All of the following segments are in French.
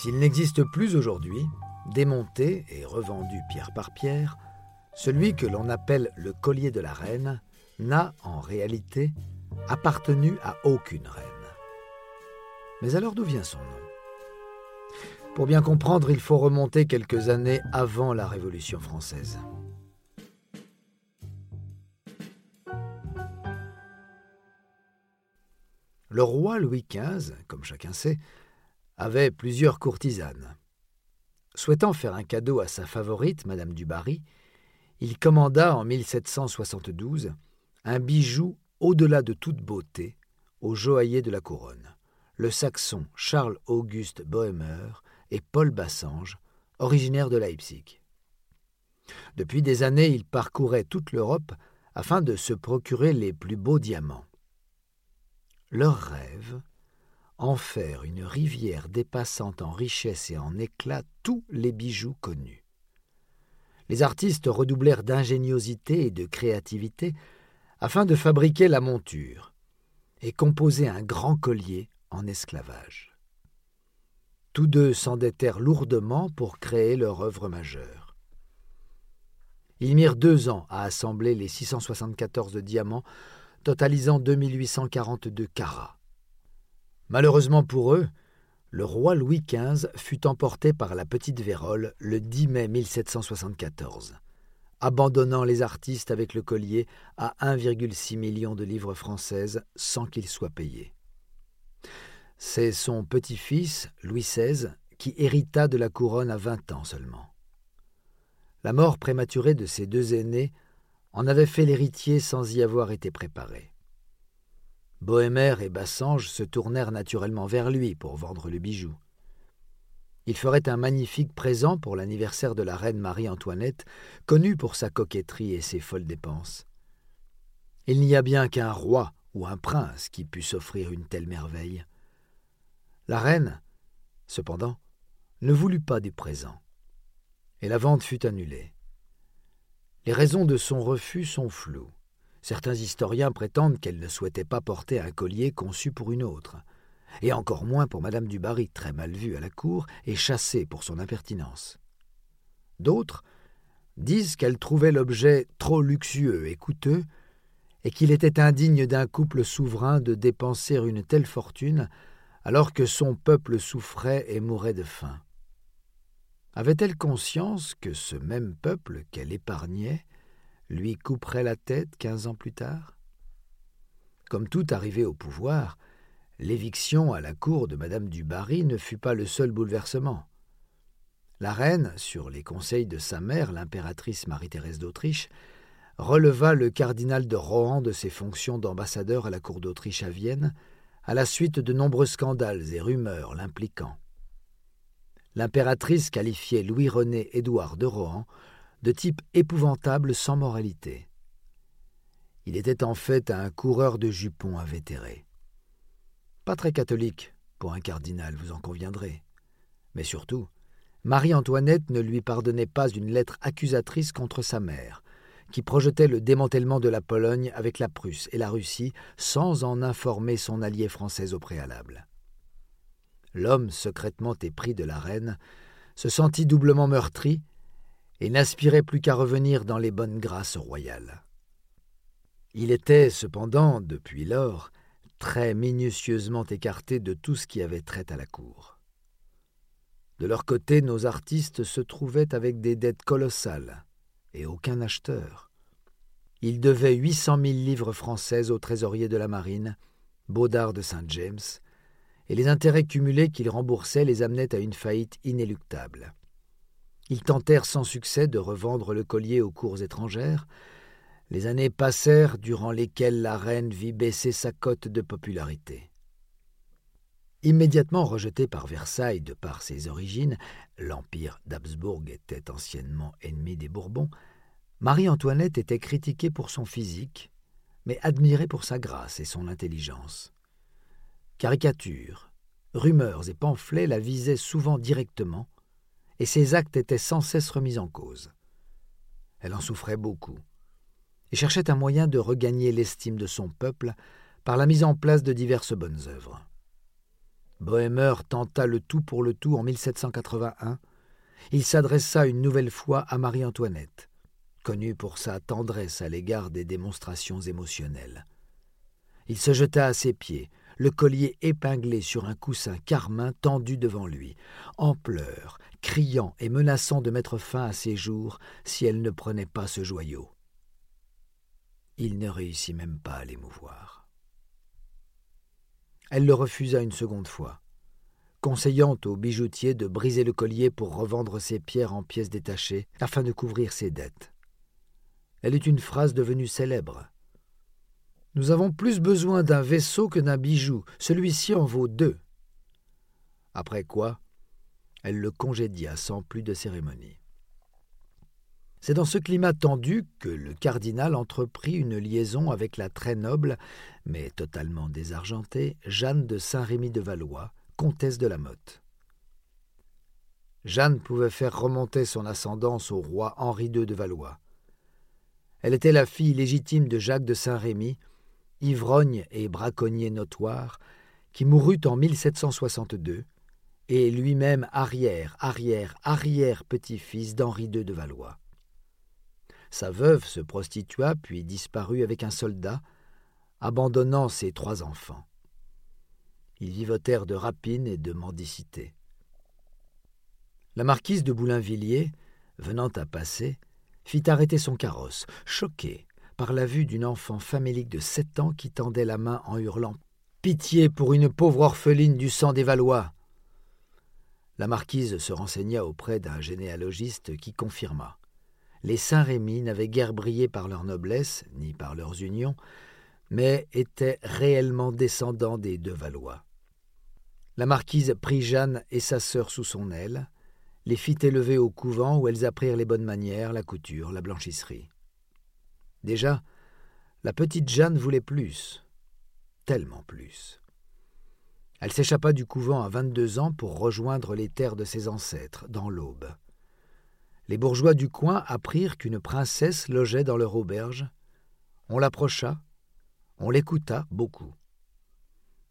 S'il n'existe plus aujourd'hui, démonté et revendu pierre par pierre, celui que l'on appelle le collier de la reine n'a en réalité appartenu à aucune reine. Mais alors d'où vient son nom? Pour bien comprendre, il faut remonter quelques années avant la Révolution française. Le roi Louis XV, comme chacun sait, avait plusieurs courtisanes. Souhaitant faire un cadeau à sa favorite, Madame du Barry, il commanda en 1772 un bijou au-delà de toute beauté au joaillier de la couronne, le saxon Charles-Auguste Bohémer et Paul Bassange, originaires de Leipzig. Depuis des années, il parcourait toute l'Europe afin de se procurer les plus beaux diamants. Leur rêve, en faire une rivière dépassant en richesse et en éclat tous les bijoux connus. Les artistes redoublèrent d'ingéniosité et de créativité afin de fabriquer la monture et composer un grand collier en esclavage. Tous deux s'endettèrent lourdement pour créer leur œuvre majeure. Ils mirent deux ans à assembler les 674 diamants totalisant 2842 carats. Malheureusement pour eux, le roi Louis XV fut emporté par la petite vérole le 10 mai 1774, abandonnant les artistes avec le collier à 1,6 million de livres françaises sans qu'ils soient payés. C'est son petit-fils, Louis XVI, qui hérita de la couronne à vingt ans seulement. La mort prématurée de ses deux aînés en avait fait l'héritier sans y avoir été préparé. Bohémer et Bassange se tournèrent naturellement vers lui pour vendre le bijou. Il ferait un magnifique présent pour l'anniversaire de la reine Marie-Antoinette, connue pour sa coquetterie et ses folles dépenses. Il n'y a bien qu'un roi ou un prince qui pût s'offrir une telle merveille. La reine, cependant, ne voulut pas du présent, et la vente fut annulée. Les raisons de son refus sont floues. Certains historiens prétendent qu'elle ne souhaitait pas porter un collier conçu pour une autre, et encore moins pour Madame du Barry, très mal vue à la cour et chassée pour son impertinence. D'autres disent qu'elle trouvait l'objet trop luxueux et coûteux, et qu'il était indigne d'un couple souverain de dépenser une telle fortune alors que son peuple souffrait et mourait de faim. Avait-elle conscience que ce même peuple qu'elle épargnait lui couperait la tête quinze ans plus tard Comme tout arrivé au pouvoir, l'éviction à la cour de Madame du Barry ne fut pas le seul bouleversement. La reine, sur les conseils de sa mère, l'impératrice Marie-Thérèse d'Autriche, releva le cardinal de Rohan de ses fonctions d'ambassadeur à la cour d'Autriche à Vienne, à la suite de nombreux scandales et rumeurs l'impliquant l'impératrice qualifiait Louis-René Édouard de Rohan de type épouvantable sans moralité. Il était en fait un coureur de jupons invétéré. Pas très catholique pour un cardinal, vous en conviendrez. Mais surtout, Marie-Antoinette ne lui pardonnait pas une lettre accusatrice contre sa mère, qui projetait le démantèlement de la Pologne avec la Prusse et la Russie sans en informer son allié français au préalable l'homme secrètement épris de la reine, se sentit doublement meurtri et n'aspirait plus qu'à revenir dans les bonnes grâces royales. Il était cependant, depuis lors, très minutieusement écarté de tout ce qui avait trait à la cour. De leur côté, nos artistes se trouvaient avec des dettes colossales et aucun acheteur. Ils devaient huit cent mille livres françaises au trésorier de la marine, Baudard de Saint-James, et les intérêts cumulés qu'ils remboursaient les amenaient à une faillite inéluctable. Ils tentèrent sans succès de revendre le collier aux cours étrangères, Les années passèrent durant lesquelles la reine vit baisser sa cote de popularité. Immédiatement rejetée par Versailles de par ses origines, l'Empire d'Habsbourg était anciennement ennemi des Bourbons, Marie-Antoinette était critiquée pour son physique, mais admirée pour sa grâce et son intelligence. Caricatures, rumeurs et pamphlets la visaient souvent directement, et ses actes étaient sans cesse remis en cause. Elle en souffrait beaucoup, et cherchait un moyen de regagner l'estime de son peuple par la mise en place de diverses bonnes œuvres. Bohémer tenta le tout pour le tout en 1781. Il s'adressa une nouvelle fois à Marie-Antoinette, connue pour sa tendresse à l'égard des démonstrations émotionnelles. Il se jeta à ses pieds, le collier épinglé sur un coussin carmin tendu devant lui, en pleurs, criant et menaçant de mettre fin à ses jours si elle ne prenait pas ce joyau. Il ne réussit même pas à l'émouvoir. Elle le refusa une seconde fois, conseillant au bijoutier de briser le collier pour revendre ses pierres en pièces détachées afin de couvrir ses dettes. Elle est une phrase devenue célèbre. Nous avons plus besoin d'un vaisseau que d'un bijou, celui-ci en vaut deux. Après quoi, elle le congédia sans plus de cérémonie. C'est dans ce climat tendu que le cardinal entreprit une liaison avec la très noble, mais totalement désargentée, Jeanne de Saint-Rémy de Valois, comtesse de la Motte. Jeanne pouvait faire remonter son ascendance au roi Henri II de Valois. Elle était la fille légitime de Jacques de Saint-Rémy, ivrogne et braconnier notoire, qui mourut en 1762, et lui-même arrière, arrière, arrière petit-fils d'Henri II de Valois. Sa veuve se prostitua puis disparut avec un soldat, abandonnant ses trois enfants. Ils vivotèrent de rapine et de mendicité. La marquise de Boulainvilliers, venant à passer, fit arrêter son carrosse, choquée par la vue d'une enfant famélique de sept ans qui tendait la main en hurlant Pitié pour une pauvre orpheline du sang des Valois. La marquise se renseigna auprès d'un généalogiste qui confirma les Saint-Rémy n'avaient guère brillé par leur noblesse, ni par leurs unions, mais étaient réellement descendants des deux Valois. La marquise prit Jeanne et sa sœur sous son aile, les fit élever au couvent où elles apprirent les bonnes manières, la couture, la blanchisserie. Déjà, la petite Jeanne voulait plus, tellement plus. Elle s'échappa du couvent à vingt-deux ans pour rejoindre les terres de ses ancêtres, dans l'Aube les bourgeois du coin apprirent qu'une princesse logeait dans leur auberge. On l'approcha, on l'écouta beaucoup.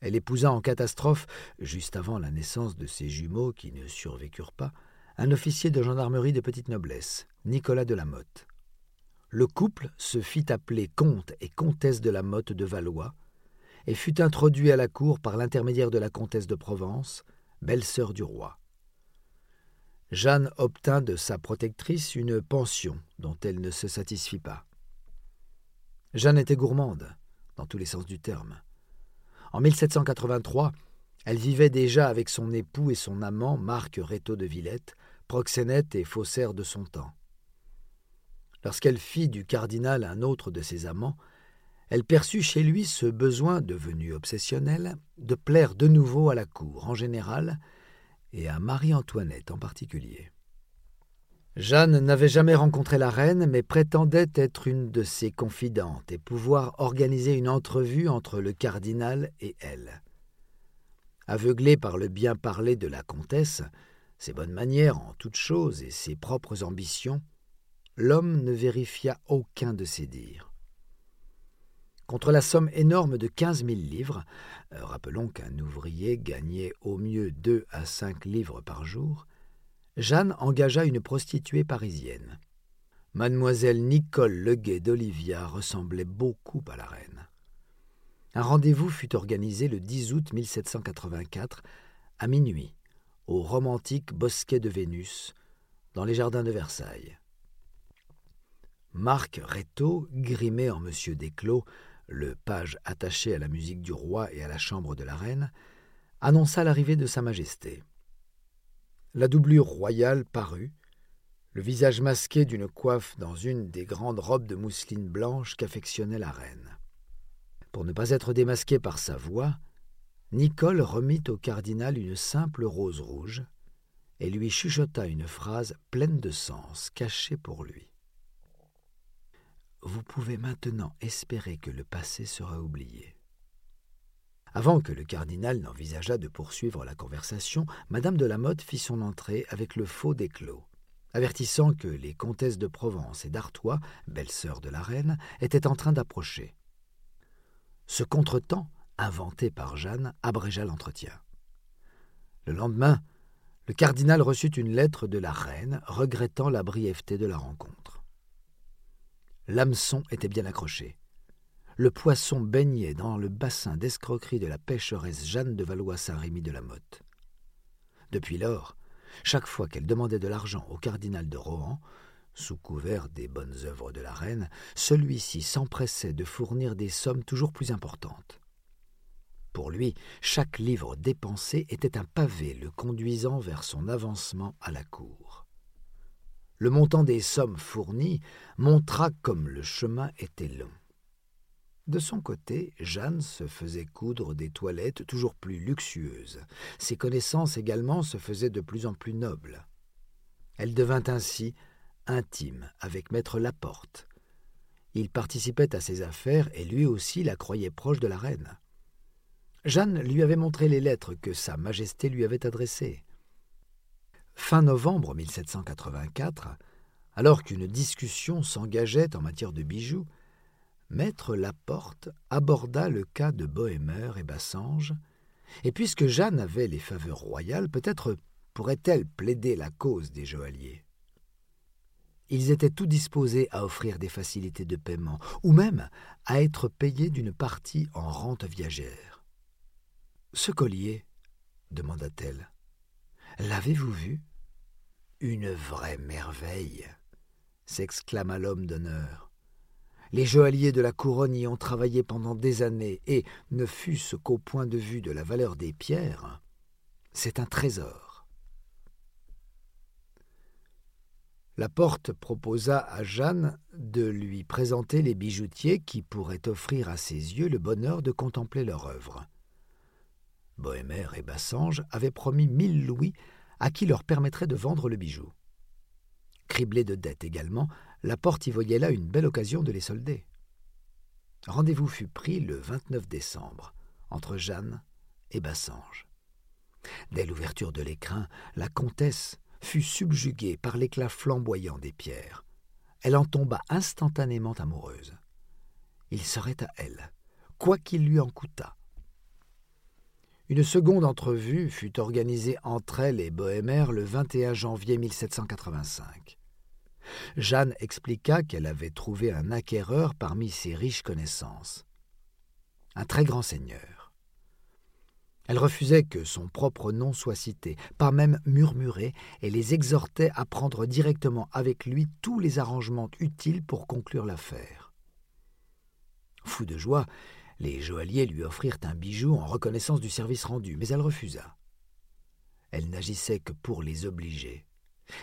Elle épousa en catastrophe, juste avant la naissance de ses jumeaux qui ne survécurent pas, un officier de gendarmerie de petite noblesse, Nicolas de la Motte. Le couple se fit appeler comte et comtesse de la Motte de Valois et fut introduit à la cour par l'intermédiaire de la comtesse de Provence, belle-sœur du roi. Jeanne obtint de sa protectrice une pension dont elle ne se satisfit pas. Jeanne était gourmande, dans tous les sens du terme. En 1783, elle vivait déjà avec son époux et son amant Marc Rétaux de Villette, proxénète et faussaire de son temps. Lorsqu'elle fit du cardinal un autre de ses amants, elle perçut chez lui ce besoin devenu obsessionnel de plaire de nouveau à la cour en général et à Marie-Antoinette en particulier. Jeanne n'avait jamais rencontré la reine, mais prétendait être une de ses confidentes et pouvoir organiser une entrevue entre le cardinal et elle. Aveuglé par le bien parler de la comtesse, ses bonnes manières en toutes choses et ses propres ambitions, l'homme ne vérifia aucun de ses dires. Contre la somme énorme de quinze mille livres, euh, rappelons qu'un ouvrier gagnait au mieux deux à cinq livres par jour, Jeanne engagea une prostituée parisienne. Mademoiselle Nicole Leguet d'Olivia ressemblait beaucoup à la reine. Un rendez-vous fut organisé le 10 août 1784 à minuit au romantique Bosquet de Vénus, dans les jardins de Versailles. Marc Rétaux, grimé en Monsieur Desclos, le page attaché à la musique du roi et à la chambre de la reine, annonça l'arrivée de Sa Majesté. La doublure royale parut, le visage masqué d'une coiffe dans une des grandes robes de mousseline blanche qu'affectionnait la reine. Pour ne pas être démasqué par sa voix, Nicole remit au cardinal une simple rose rouge et lui chuchota une phrase pleine de sens cachée pour lui. Vous pouvez maintenant espérer que le passé sera oublié. Avant que le cardinal n'envisageât de poursuivre la conversation, madame de la Motte fit son entrée avec le faux d'éclos, avertissant que les comtesses de Provence et d'Artois, belles-sœurs de la reine, étaient en train d'approcher. Ce contretemps, inventé par Jeanne, abrégea l'entretien. Le lendemain, le cardinal reçut une lettre de la reine regrettant la brièveté de la rencontre. L'hameçon était bien accroché le poisson baignait dans le bassin d'escroquerie de la pêcheresse Jeanne de Valois-Saint-Rémy de la Motte. Depuis lors, chaque fois qu'elle demandait de l'argent au cardinal de Rohan, sous couvert des bonnes œuvres de la reine, celui-ci s'empressait de fournir des sommes toujours plus importantes. Pour lui, chaque livre dépensé était un pavé le conduisant vers son avancement à la cour. Le montant des sommes fournies montra comme le chemin était long. De son côté, Jeanne se faisait coudre des toilettes toujours plus luxueuses. Ses connaissances également se faisaient de plus en plus nobles. Elle devint ainsi intime avec maître Laporte. Il participait à ses affaires et lui aussi la croyait proche de la reine. Jeanne lui avait montré les lettres que Sa Majesté lui avait adressées. Fin novembre 1784, alors qu'une discussion s'engageait en matière de bijoux, Maître Laporte aborda le cas de Bohémer et Bassange, et puisque Jeanne avait les faveurs royales, peut-être pourrait-elle plaider la cause des joailliers. Ils étaient tout disposés à offrir des facilités de paiement, ou même à être payés d'une partie en rente viagère. Ce collier, demanda-t-elle, l'avez-vous vu Une vraie merveille s'exclama l'homme d'honneur. Les joailliers de la couronne y ont travaillé pendant des années, et, ne fût-ce qu'au point de vue de la valeur des pierres, c'est un trésor. La porte proposa à Jeanne de lui présenter les bijoutiers qui pourraient offrir à ses yeux le bonheur de contempler leur œuvre. Bohémer et Bassange avaient promis mille louis à qui leur permettrait de vendre le bijou. Criblé de dettes également, la porte y voyait là une belle occasion de les solder. Rendez-vous fut pris le 29 décembre entre Jeanne et Bassange. Dès l'ouverture de l'écrin, la comtesse fut subjuguée par l'éclat flamboyant des pierres. Elle en tomba instantanément amoureuse. Il serait à elle, quoi qu'il lui en coûtât. Une seconde entrevue fut organisée entre elle et Bohémer le 21 janvier 1785. Jeanne expliqua qu'elle avait trouvé un acquéreur parmi ses riches connaissances. Un très grand seigneur. Elle refusait que son propre nom soit cité, pas même murmuré, et les exhortait à prendre directement avec lui tous les arrangements utiles pour conclure l'affaire. Fou de joie, les joailliers lui offrirent un bijou en reconnaissance du service rendu, mais elle refusa. Elle n'agissait que pour les obliger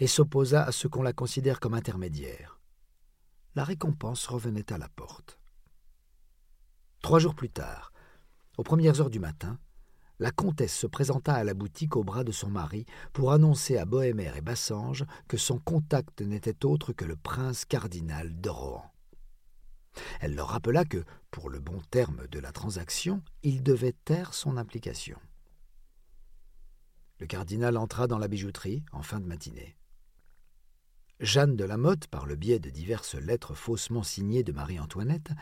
et s'opposa à ce qu'on la considère comme intermédiaire. La récompense revenait à la porte. Trois jours plus tard, aux premières heures du matin, la comtesse se présenta à la boutique au bras de son mari pour annoncer à Bohémer et Bassange que son contact n'était autre que le prince cardinal de Rohan. Elle leur rappela que, pour le bon terme de la transaction, il devait taire son implication. Le cardinal entra dans la bijouterie en fin de matinée. Jeanne de la Motte, par le biais de diverses lettres faussement signées de Marie-Antoinette,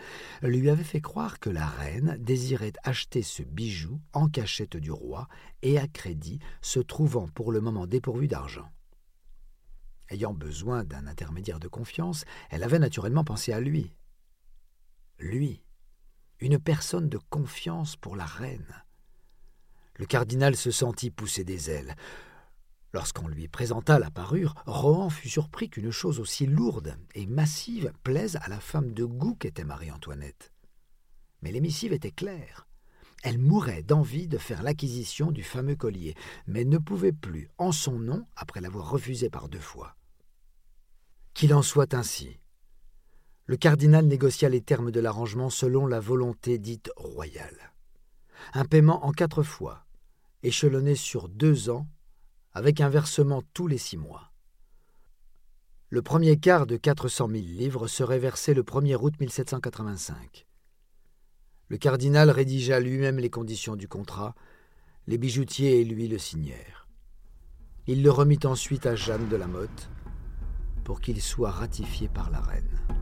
lui avait fait croire que la reine désirait acheter ce bijou en cachette du roi et à crédit, se trouvant pour le moment dépourvue d'argent. Ayant besoin d'un intermédiaire de confiance, elle avait naturellement pensé à lui. Lui, une personne de confiance pour la reine. Le cardinal se sentit pousser des ailes. Lorsqu'on lui présenta la parure, Rohan fut surpris qu'une chose aussi lourde et massive plaise à la femme de goût qu'était Marie-Antoinette. Mais l'émissive était claire. Elle mourait d'envie de faire l'acquisition du fameux collier, mais ne pouvait plus, en son nom, après l'avoir refusé par deux fois. Qu'il en soit ainsi. Le cardinal négocia les termes de l'arrangement selon la volonté dite royale. Un paiement en quatre fois, échelonné sur deux ans, avec un versement tous les six mois. Le premier quart de 400 000 livres serait versé le 1er août 1785. Le cardinal rédigea lui-même les conditions du contrat, les bijoutiers et lui le signèrent. Il le remit ensuite à Jeanne de la Motte pour qu'il soit ratifié par la reine.